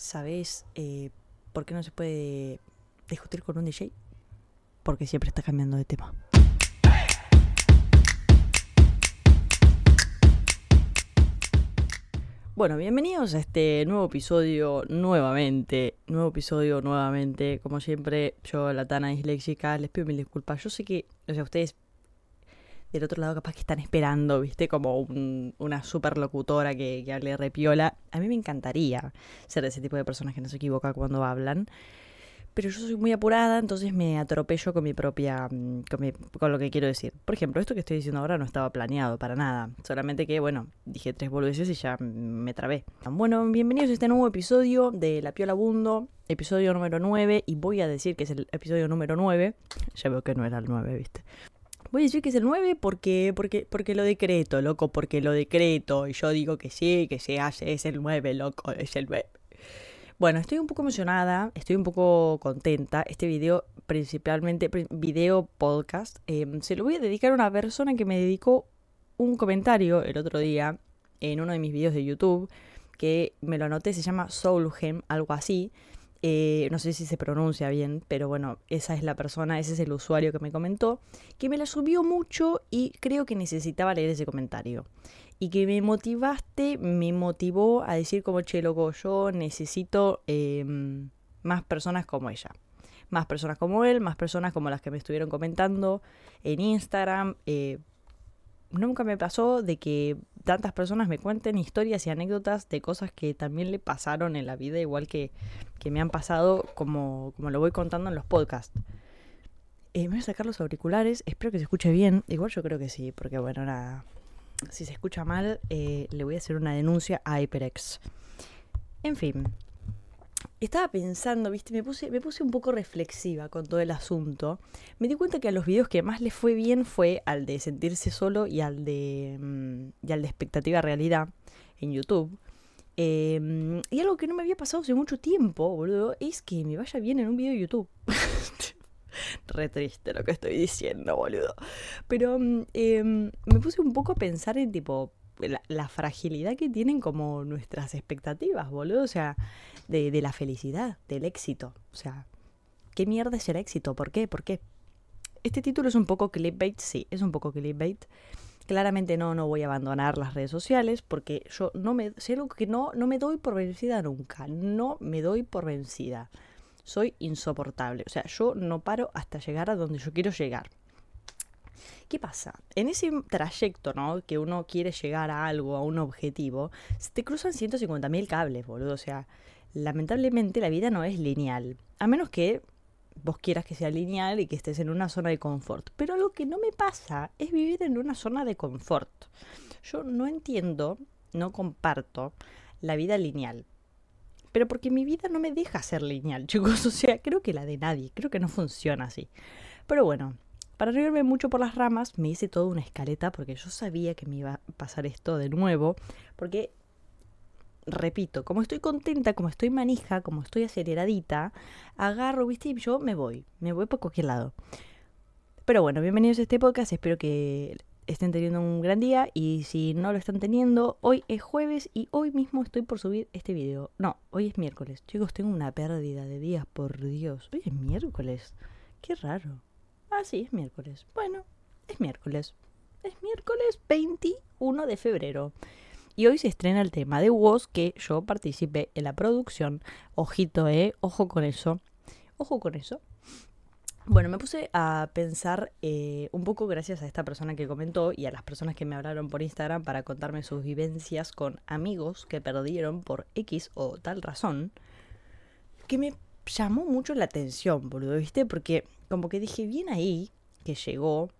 ¿Sabes eh, por qué no se puede discutir con un DJ? Porque siempre está cambiando de tema. Bueno, bienvenidos a este nuevo episodio nuevamente. Nuevo episodio nuevamente. Como siempre, yo, la Tana disléxica, les pido mil disculpas. Yo sé que, o sea, ustedes del otro lado capaz que están esperando, viste, como una super locutora que, que hable repiola. A mí me encantaría ser ese tipo de personas que no se equivoca cuando hablan. Pero yo soy muy apurada, entonces me atropello con mi propia. Mm, con, con, lo que quiero decir. Por ejemplo, esto que estoy diciendo ahora no estaba planeado para nada. Solamente que, bueno, dije tres boludeces y ya me trabé. Bueno, bienvenidos a este nuevo episodio de La Piola Bundo, episodio número 9. Y voy a decir que es el episodio número 9. Ya veo que no era el 9, viste. Voy a decir que es el 9 porque, porque, porque lo decreto, loco, porque lo decreto. Y yo digo que sí, que se hace, es el 9, loco, es el 9. Bueno, estoy un poco emocionada, estoy un poco contenta. Este video, principalmente video podcast, em, se lo voy a dedicar a una persona que me dedicó un comentario el otro día en uno de mis videos de YouTube, que me lo anoté, se llama Soulgem, algo así. Eh, no sé si se pronuncia bien, pero bueno, esa es la persona, ese es el usuario que me comentó, que me la subió mucho y creo que necesitaba leer ese comentario. Y que me motivaste, me motivó a decir como, che, loco, yo necesito em, más personas como ella. Más personas como él, más personas como las que me estuvieron comentando en Instagram. Eh, nunca me pasó de que tantas personas me cuenten historias y anécdotas de cosas que también le pasaron en la vida, igual que, que me han pasado como, como lo voy contando en los podcasts. Eh, me voy a sacar los auriculares, espero que se escuche bien. Igual yo creo que sí, porque bueno, nada. Si se escucha mal, eh, le voy a hacer una denuncia a HyperX. En fin, estaba pensando, viste, me puse, me puse un poco reflexiva con todo el asunto. Me di cuenta que a los videos que más le fue bien fue al de sentirse solo y al de, mm, y al de expectativa realidad en YouTube. Em, y algo que no me había pasado hace mucho tiempo, boludo, es que me vaya bien en un video de YouTube. Re triste lo que estoy diciendo, boludo. Pero mm, em, me puse un poco a pensar en tipo, la, fragilidad que tienen como nuestras expectativas, boludo. O sea, de, de, la felicidad, del éxito. O sea, ¿qué mierda es el éxito? ¿Por qué? ¿Por qué? Este título es un poco clickbait, sí, es un poco clickbait. Claramente no, no voy a abandonar las redes sociales porque yo no me, sé algo que no, no me doy por vencida nunca. No me doy por vencida. Soy insoportable. O sea, yo no paro hasta llegar a donde yo quiero llegar. ¿Qué pasa? En ese trayecto, ¿no? Que uno quiere llegar a algo, a un objetivo, se te cruzan 150.000 cables, boludo. O sea, lamentablemente la vida no es lineal. A menos que vos quieras que sea lineal y que estés en una zona de confort. Pero lo que no me pasa es vivir en una zona de confort. Yo no entiendo, no comparto la vida lineal. Pero porque mi vida no me deja ser lineal, chicos. O sea, creo que la de nadie. Creo que no funciona así. Pero bueno, para no irme mucho por las ramas, me hice toda una escaleta porque yo sabía que me iba a pasar esto de nuevo. Porque, repito, como estoy contenta, como estoy manija, como estoy aceleradita, agarro, viste, y yo me voy. Me voy por cualquier lado. Pero bueno, bienvenidos a este podcast. Espero que estén teniendo un gran día. Y si no lo están teniendo, hoy es jueves y hoy mismo estoy por subir este video. No, hoy es miércoles. Chicos, tengo una pérdida de días, por Dios. Hoy es miércoles. Qué raro. Ah, sí, es miércoles. Bueno, es miércoles. Es miércoles 21 de febrero. Y hoy se estrena el tema de Woz que yo participé en la producción. Ojito, eh, ojo con eso. Ojo con eso. Bueno, me puse a pensar eh, un poco gracias a esta persona que comentó y a las personas que me hablaron por Instagram para contarme sus vivencias con amigos que perdieron por X o tal razón, que me llamó mucho la atención, boludo, ¿viste? Porque como que dije, bien ahí que llegó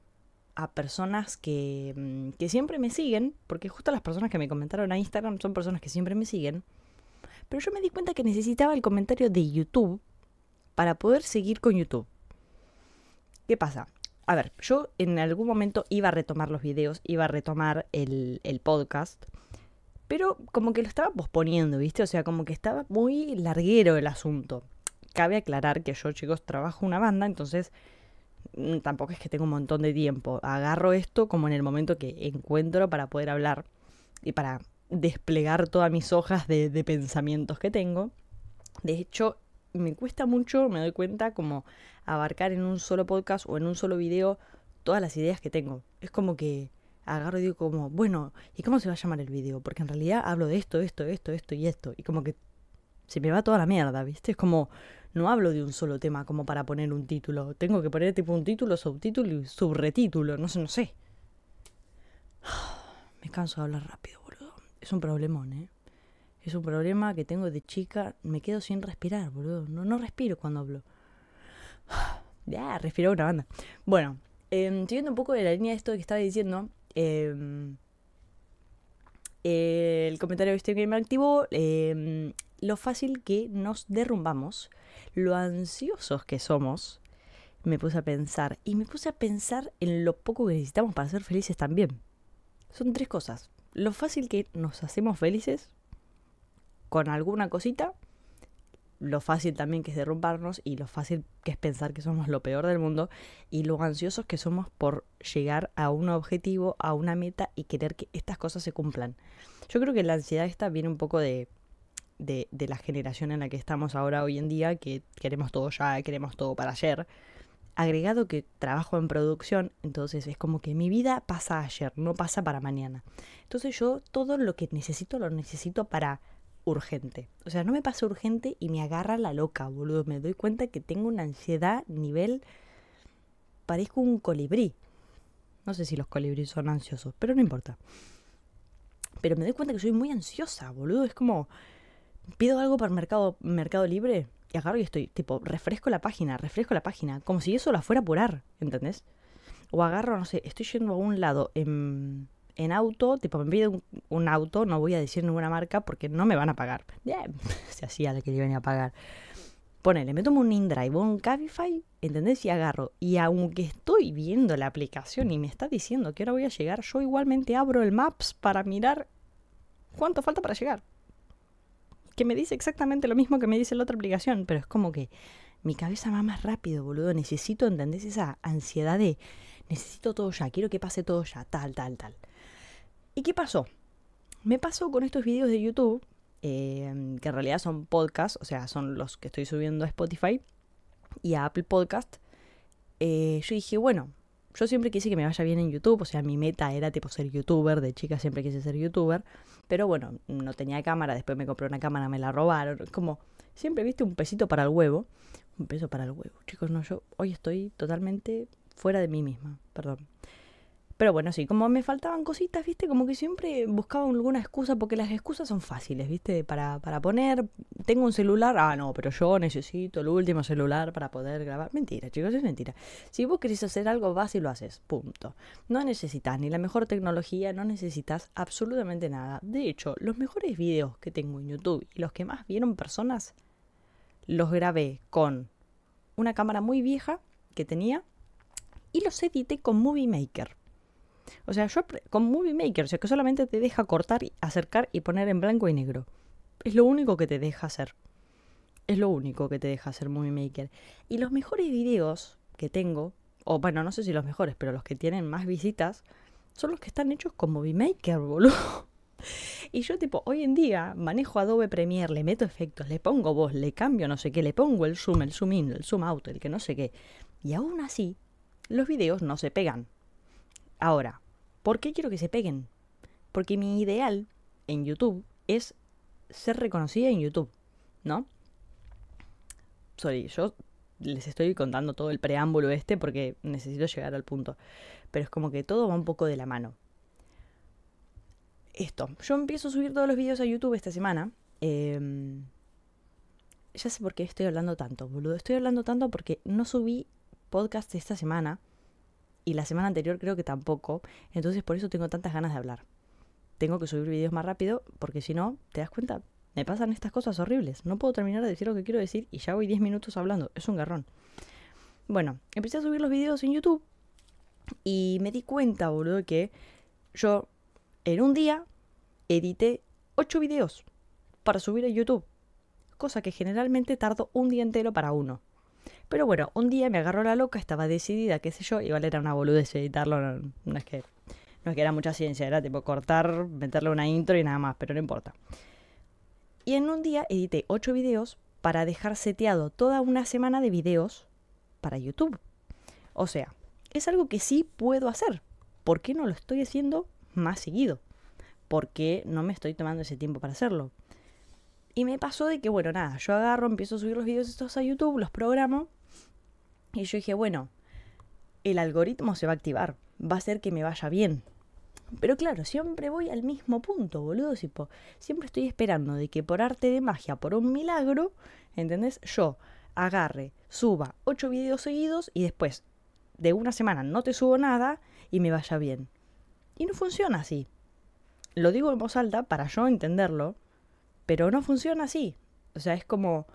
a personas que, mm, que siempre me siguen, porque justo las personas que me comentaron a Instagram son personas que siempre me siguen, pero yo me di cuenta que necesitaba el comentario de YouTube para poder seguir con YouTube. ¿Qué pasa? A ver, yo en algún momento iba a retomar los videos, iba a retomar el, el podcast, pero como que lo estaba posponiendo, ¿viste? O sea, como que estaba muy larguero el asunto cabe aclarar que yo, chicos, trabajo una banda, entonces mm, tampoco es que tengo un montón de tiempo. Agarro esto como en el momento que encuentro para poder hablar y para desplegar todas mis hojas de, pensamientos que tengo. De hecho, me cuesta mucho, me doy cuenta, como abarcar en un solo podcast o en un solo video todas las ideas que tengo. Es como que agarro y digo como, bueno, ¿y cómo se va a llamar el video? Porque en realidad hablo de esto, esto, esto, esto y esto. Y como que se me va toda la mierda, ¿viste? Es como, no hablo de un solo tema como para poner un título. Tengo que poner tipo un título, subtítulo y subretítulo, no sé, no sé. Me canso de hablar rápido, boludo. Es un problemón, ¿eh? Es un problema que tengo de chica. Me quedo sin respirar, boludo. No, no respiro cuando hablo. Ya, respiro una banda. Bueno, eh, siguiendo un poco de la línea de esto que estaba diciendo, el comentario este que me activó, em, lo fácil que nos derrumbamos, lo ansiosos que somos, me puse a pensar. Y me puse a pensar en lo poco que necesitamos para ser felices también. Son tres cosas. Lo fácil que nos hacemos felices con alguna cosita, lo fácil también que es derrumbarnos y lo fácil que es pensar que somos lo peor del mundo y lo ansiosos que somos por llegar a un objetivo, a una meta y querer que estas cosas se cumplan. Yo creo que la ansiedad esta viene un poco de, de, la generación en la que estamos ahora hoy en día, que queremos todo ya, queremos todo para ayer. Agregado que trabajo en producción, entonces es como que mi vida pasa ayer, no pasa para mañana. Entonces yo todo lo que necesito lo necesito para urgente. O sea, no me pasa urgente y me agarra la loca, boludo. Me doy cuenta que tengo una ansiedad nivel... Parezco un colibrí. No sé si los colibríes son ansiosos, pero no importa. Pero me doy cuenta que soy muy ansiosa, boludo. Es como... Pido algo para Mercado, mercado Libre y agarro y estoy, tipo, refresco la página, refresco la página. Como si eso la fuera a apurar, ¿entendés? O agarro, no sé, estoy yendo a un lado en en auto, tipo, me pide un, auto, no voy a decir ninguna marca porque no me van a pagar. Yeah, se hacía de que yo venía a pagar. Ponele, me tomo un InDrive o un Cabify, ¿entendés? Y agarro. Y aunque estoy viendo la aplicación y me está diciendo que ahora voy a llegar, yo igualmente abro el Maps para mirar cuánto falta para llegar. Que me dice exactamente lo mismo que me dice la otra aplicación, pero es como que mi cabeza va más rápido, boludo. Necesito, ¿entendés? Esa ansiedad de necesito todo ya, quiero que pase todo ya, tal, tal, tal. ¿Y qué pasó? Me pasó con estos videos de YouTube, eh, que en realidad son podcasts, o sea, son los que estoy subiendo a Spotify y a Apple Podcast. Eh, yo dije, bueno, yo siempre quise que me vaya bien en YouTube, o sea, mi meta era tipo ser youtuber, de chica siempre quise ser youtuber, pero bueno, no tenía cámara, después me compré una cámara, me la robaron, como siempre viste un pesito para el huevo, un peso para el huevo, chicos, no, yo hoy estoy totalmente fuera de mí misma, perdón. Pero bueno, sí, como me faltaban cositas, viste, como que siempre buscaba alguna excusa, porque las excusas son fáciles, viste, para, para poner, tengo un celular, ah, no, pero yo necesito el último celular para poder grabar. Mentira, chicos, es mentira. Si vos querés hacer algo, vas y lo haces, punto. No necesitas ni la mejor tecnología, no necesitas absolutamente nada. De hecho, los mejores videos que tengo en YouTube y los que más vieron personas, los grabé con una cámara muy vieja que tenía y los edité con Movie Maker. O sea, yo con Movie Maker, o sea, que solamente te deja cortar, acercar y poner en blanco y negro. Es lo único que te deja hacer. Es lo único que te deja hacer Movie Maker. Y los mejores videos que tengo, o bueno, no sé si los mejores, pero los que tienen más visitas, son los que están hechos con Movie Maker, boludo. Y yo tipo, hoy en día manejo Adobe Premiere, le meto efectos, le pongo voz, le cambio no sé qué, le pongo el zoom, el zoom in, el zoom out, el que no sé qué. Y aún así, los videos no se pegan. Ahora, ¿por qué quiero que se peguen? Porque mi ideal en YouTube es ser reconocida en YouTube, ¿no? Sorry, yo les estoy contando todo el preámbulo este porque necesito llegar al punto. Pero es como que todo va un poco de la mano. Esto, yo empiezo a subir todos los vídeos a YouTube esta semana. Em, ya sé por qué estoy hablando tanto, boludo. Estoy hablando tanto porque no subí podcast esta semana y la semana anterior creo que tampoco. Entonces por eso tengo tantas ganas de hablar. Tengo que subir vídeos más rápido porque si no, te das cuenta, me pasan estas cosas horribles. No puedo terminar de decir lo que quiero decir y ya voy 10 minutos hablando. Es un garrón. Bueno, empecé a subir los vídeos en YouTube y me di cuenta, boludo, que yo en un día edité 8 videos para subir a YouTube. Cosa que generalmente tardo un día entero para uno. Pero bueno, un día me agarró la loca, estaba decidida, qué sé yo, igual era una boludez editarlo, no, es que no es que era mucha ciencia, era tipo cortar, meterle una intro y nada más, pero no importa. Y en un día edité 8 videos para dejar seteado toda una semana de videos para YouTube. O sea, es algo que sí puedo hacer. ¿Por qué no lo estoy haciendo más seguido? ¿Por qué no me estoy tomando ese tiempo para hacerlo? Y me pasó de que, bueno, nada, yo agarro, empiezo a subir los videos estos a YouTube, los programo. Y yo dije, bueno, el algoritmo se va a activar. Va a hacer que me vaya bien. Pero claro, siempre voy al mismo punto, boludo. siempre estoy esperando de que por arte de magia, por un milagro, ¿entendés? Yo agarre, suba ocho videos seguidos y después de una semana no te subo nada y me vaya bien. Y no funciona así. Lo digo en voz alta para yo entenderlo, pero no funciona así. O sea, es como,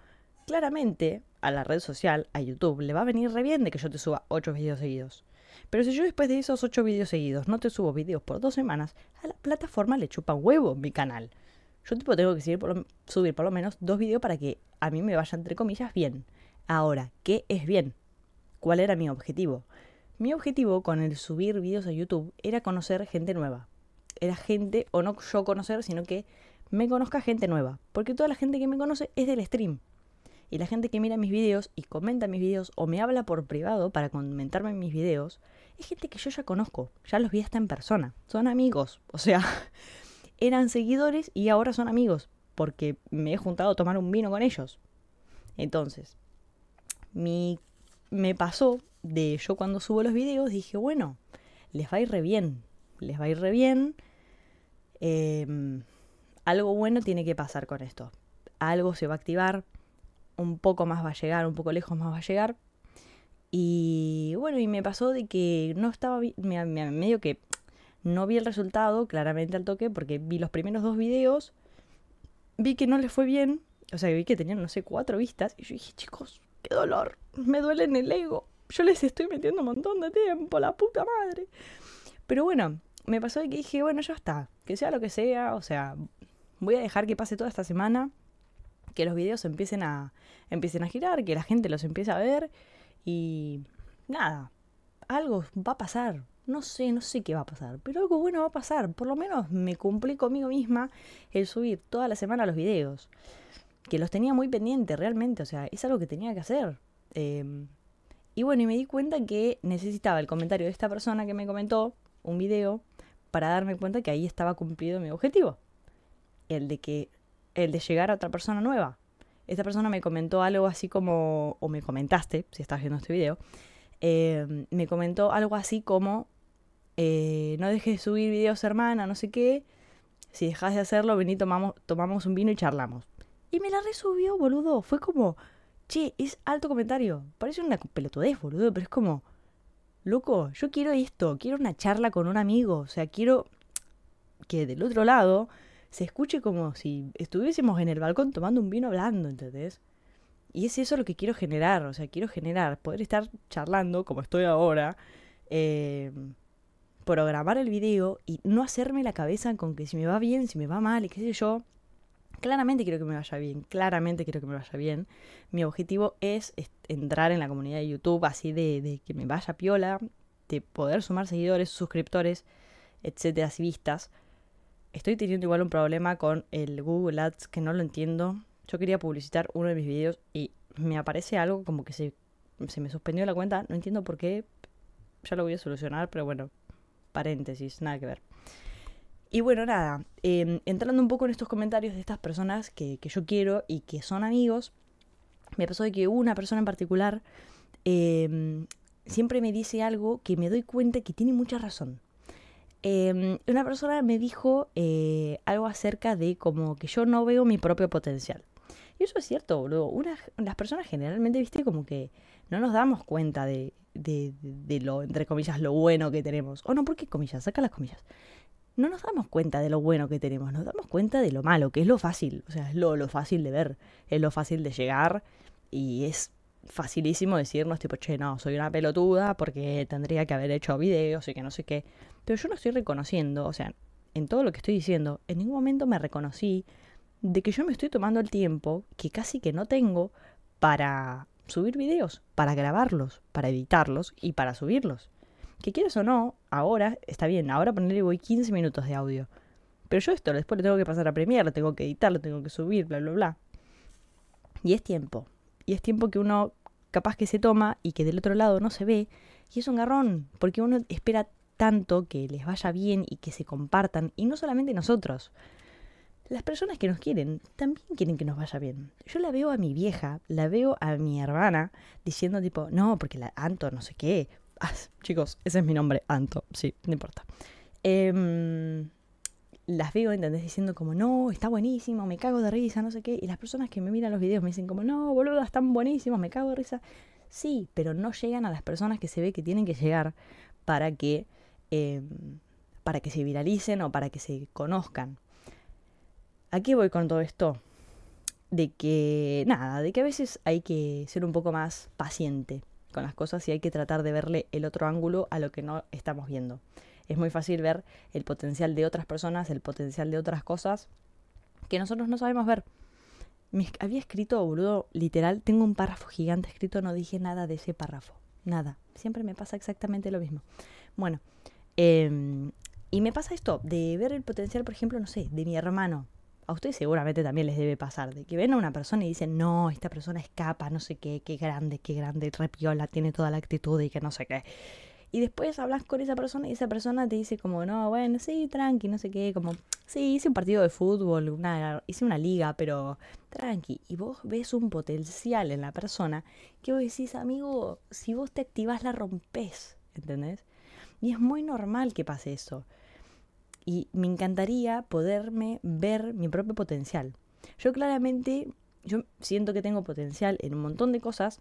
claramente, a la red social, a YouTube, le va a venir re bien de que yo te suba ocho videos seguidos. Pero si yo después de esos ocho videos seguidos no te subo videos por dos semanas, a la plataforma le chupa huevo mi canal. Yo tipo tengo que subir por, subir por lo menos dos videos para que a mí me vaya entre comillas bien. Ahora, ¿qué es bien? ¿Cuál era mi objetivo? Mi objetivo con el subir videos a YouTube era conocer gente nueva. Era gente, o no yo conocer, sino que me conozca gente nueva. Porque toda la gente que me conoce es del stream y la gente que mira mis videos y comenta mis videos o me habla por privado para comentarme mis videos, es gente que yo ya conozco, ya los vi hasta en persona, son amigos, o sea, eran seguidores y ahora son amigos, porque me he juntado a tomar un vino con ellos. Entonces, mi, me pasó de yo cuando subo los videos, dije, bueno, les va a ir re bien, les va a ir re bien. Em, algo bueno tiene que pasar con esto. Algo se va a activar, un poco más va a llegar, un poco lejos más va a llegar. Y bueno, y me pasó de que no estaba, me, medio que no vi el resultado claramente al toque porque vi los primeros dos videos, vi que no les fue bien, o sea, vi que tenían, no sé, cuatro vistas, y yo dije, chicos, qué dolor, me duele en el ego, yo les estoy metiendo un montón de tiempo, la puta madre. Pero bueno, me pasó de que dije, bueno, ya está, que sea lo que sea, o sea, voy a dejar que pase toda esta semana que los videos empiecen a, empiecen a girar, que la gente los empiece a ver y nada, algo va a pasar. No sé, no sé qué va a pasar, pero algo bueno va a pasar. Por lo menos me cumplí conmigo misma el subir toda la semana los videos. Que los tenía muy pendientes realmente, o sea, es algo que tenía que hacer. Em, y bueno, y me di cuenta que necesitaba el comentario de esta persona que me comentó un video para darme cuenta que ahí estaba cumplido mi objetivo. El de que el de llegar a otra persona nueva. Esta persona me comentó algo así como, o me comentaste, si estás viendo este video, eh, me comentó algo así como, eh, no dejes de subir videos hermana, no sé qué, si dejas de hacerlo, vení, tomamos, tomamos un vino y charlamos. Y me la resubió, boludo, fue como, che, es alto comentario, parece una pelotudez, boludo, pero es como, loco, yo quiero esto, quiero una charla con un amigo, o sea, quiero que del otro lado se escuche como si estuviésemos en el balcón tomando un vino hablando, ¿entendés? Y es eso lo que quiero generar, o sea, quiero generar, poder estar charlando como estoy ahora, eh, programar el video y no hacerme la cabeza con que si me va bien, si me va mal y qué sé yo. Claramente quiero que me vaya bien, claramente quiero que me vaya bien. Mi objetivo es entrar en la comunidad de YouTube así de, que me vaya piola, de poder sumar seguidores, suscriptores, etcétera, y vistas. Estoy teniendo igual un problema con el Google Ads que no lo entiendo. Yo quería publicitar uno de mis videos y me aparece algo como que se, se me suspendió la cuenta. No entiendo por qué. Ya lo voy a solucionar, pero bueno, paréntesis, nada que ver. Y bueno, nada, em, entrando un poco en estos comentarios de estas personas que, que, yo quiero y que son amigos, me pasó de que una persona en particular em, siempre me dice algo que me doy cuenta que tiene mucha razón. Em, una persona me dijo eh, algo acerca de como que yo no veo mi propio potencial. Y eso es cierto, boludo. las personas generalmente, viste, como que no nos damos cuenta de, lo, entre comillas, lo bueno que tenemos. O no, ¿por qué comillas? Saca las comillas. No nos damos cuenta de lo bueno que tenemos, nos damos cuenta de lo malo, que es lo fácil. O sea, es lo, lo fácil de ver, es lo fácil de llegar y es facilísimo decirnos tipo, che, no, soy una pelotuda porque tendría que haber hecho videos y que no sé qué. Pero yo no estoy reconociendo, o sea, en todo lo que estoy diciendo, en ningún momento me reconocí de que yo me estoy tomando el tiempo que casi que no tengo para subir videos, para grabarlos, para editarlos y para subirlos. Que quieras o no, ahora está bien, ahora ponerle voy 15 minutos de audio. Pero yo esto después lo tengo que pasar a Premiere, lo tengo que editar, lo tengo que subir, bla, bla, bla. Y es tiempo. Y es tiempo que uno capaz que se toma y que del otro lado no se ve. Y es un garrón, porque uno espera tanto que les vaya bien y que se compartan. Y no solamente nosotros. Las personas que nos quieren también quieren que nos vaya bien. Yo la veo a mi vieja, la veo a mi hermana diciendo tipo, no, porque la Anto, no sé qué. Ah, chicos, ese es mi nombre, Anto, sí, no importa. Em, las veo, ¿entendés? Diciendo como, no, está buenísimo, me cago de risa, no sé qué. Y las personas que me miran los videos me dicen como, no, boludo, están buenísimos, me cago de risa. Sí, pero no llegan a las personas que se ve que tienen que llegar para que, em, para que se viralicen o para que se conozcan. ¿A qué voy con todo esto? De que, nada, de que a veces hay que ser un poco más paciente con las cosas y hay que tratar de verle el otro ángulo a lo que no estamos viendo. Es muy fácil ver el potencial de otras personas, el potencial de otras cosas que nosotros no sabemos ver. Me había escrito, boludo, literal, tengo un párrafo gigante escrito, no dije nada de ese párrafo. Nada. Siempre me pasa exactamente lo mismo. Bueno, em, y me pasa esto, de ver el potencial, por ejemplo, no sé, de mi hermano. A ustedes seguramente también les debe pasar, de que ven a una persona y dicen, no, esta persona escapa, no sé qué, qué grande, qué grande, repiola, tiene toda la actitud y que no sé qué. Y después hablas con esa persona y esa persona te dice como, no, bueno, sí, tranqui, no sé qué, como, sí, hice un partido de fútbol, una, hice una liga, pero tranqui. Y vos ves un potencial en la persona que vos decís, amigo, si vos te activás la rompes, ¿entendés? Y es muy normal que pase eso. Y me encantaría poderme ver mi propio potencial. Yo claramente, yo siento que tengo potencial en un montón de cosas,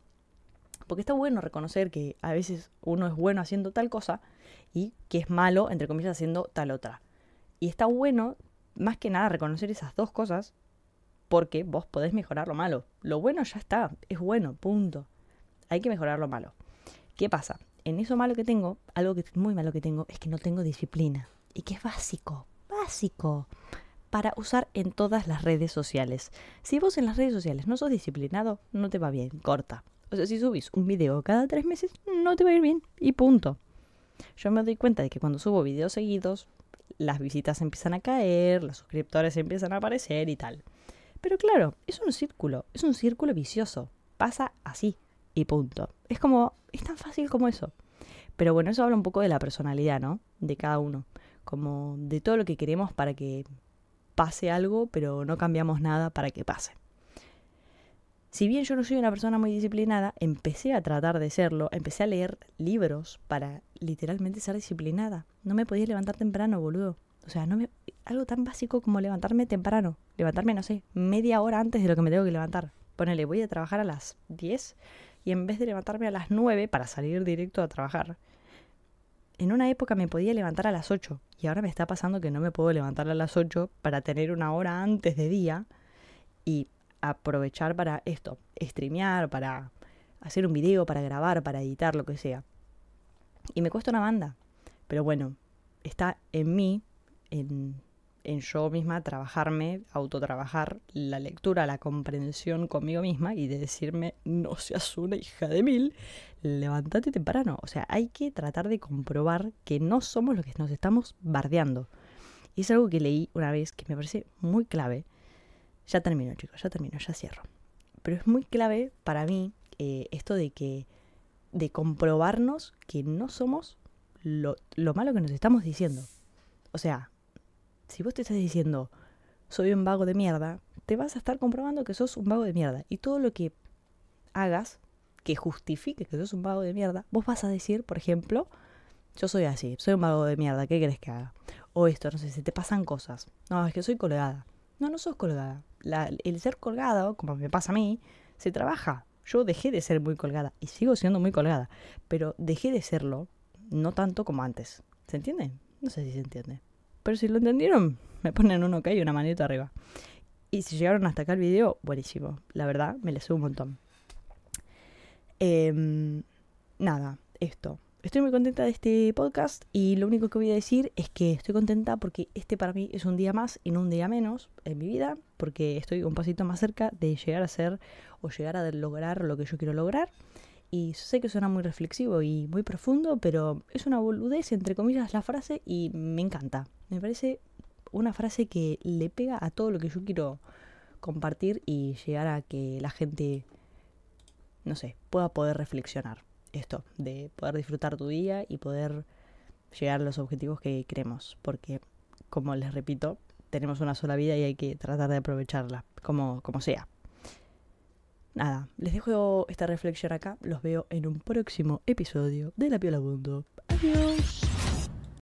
porque está bueno reconocer que a veces uno es bueno haciendo tal cosa y que es malo, entre comillas, haciendo tal otra. Y está bueno, más que nada, reconocer esas dos cosas porque vos podés mejorar lo malo. Lo bueno ya está, es bueno, punto. Hay que mejorar lo malo. ¿Qué pasa? En eso malo que tengo, algo que es muy malo que tengo, es que no tengo disciplina. Y que es básico, básico, para usar en todas las redes sociales. Si vos en las redes sociales no sos disciplinado, no te va bien, corta. O sea, si subís un video cada tres meses, no te va a ir bien. Y punto. Yo me doy cuenta de que cuando subo videos seguidos, las visitas empiezan a caer, los suscriptores empiezan a aparecer y tal. Pero claro, es un círculo, es un círculo vicioso. Pasa así y punto. Es como, es tan fácil como eso. Pero bueno, eso habla un poco de la personalidad, ¿no? De cada uno. Como de todo lo que queremos para que pase algo, pero no cambiamos nada para que pase. Si bien yo no soy una persona muy disciplinada, empecé a tratar de serlo, empecé a leer libros para literalmente ser disciplinada. No me podía levantar temprano, boludo. O sea, no algo tan básico como levantarme temprano. Levantarme, no sé, media hora antes de lo que me tengo que levantar. Ponele, voy a trabajar a las 10 y en vez de levantarme a las 9 para salir directo a trabajar, en una época me podía levantar a las 8 y ahora me está pasando que no me puedo levantar a las 8 para tener una hora antes de día y aprovechar para esto, streamear, para hacer un video, para grabar, para editar, lo que sea. Y me cuesta una banda. Pero bueno, está en mí, en, en yo misma, trabajarme, autotrabajar la lectura, la comprensión conmigo misma y de decirme, no seas una hija de mil, levántate temprano. O sea, hay que tratar de comprobar que no somos los que nos estamos bardeando. Y es algo que leí una vez que me parece muy clave ya termino, chicos, ya termino, ya cierro. Pero es muy clave para mí eh, esto de que, de comprobarnos que no somos lo, lo malo que nos estamos diciendo. O sea, si vos te estás diciendo, soy un vago de mierda, te vas a estar comprobando que sos un vago de mierda. Y todo lo que hagas que justifique que sos un vago de mierda, vos vas a decir, por ejemplo, yo soy así, soy un vago de mierda, ¿qué querés que haga? O esto, no sé, si te pasan cosas. No, es que soy colgada. No, no sos colgada el ser colgado, como me pasa a mí, se trabaja. Yo dejé de ser muy colgada y sigo siendo muy colgada, pero dejé de serlo no tanto como antes. ¿Se entiende? No sé si se entiende. Pero si lo entendieron, me ponen un ok y una manito arriba. Y si llegaron hasta acá el video, buenísimo. La verdad, me les subo un montón. Em, nada, esto. Estoy muy contenta de este podcast y lo único que voy a decir es que estoy contenta porque este para mí es un día más y no un día menos en mi vida, porque estoy un pasito más cerca de llegar a ser o llegar a lograr lo que yo quiero lograr. Y sé que suena muy reflexivo y muy profundo, pero es una boludez, entre comillas, la frase y me encanta. Me parece una frase que le pega a todo lo que yo quiero compartir y llegar a que la gente, no sé, pueda poder reflexionar esto, de poder disfrutar tu día y poder llegar a los objetivos que queremos, porque como les repito, tenemos una sola vida y hay que tratar de aprovecharla, como, como sea. Nada, les dejo esta reflexión acá, los veo en un próximo episodio de La Piola Mundo. Adiós.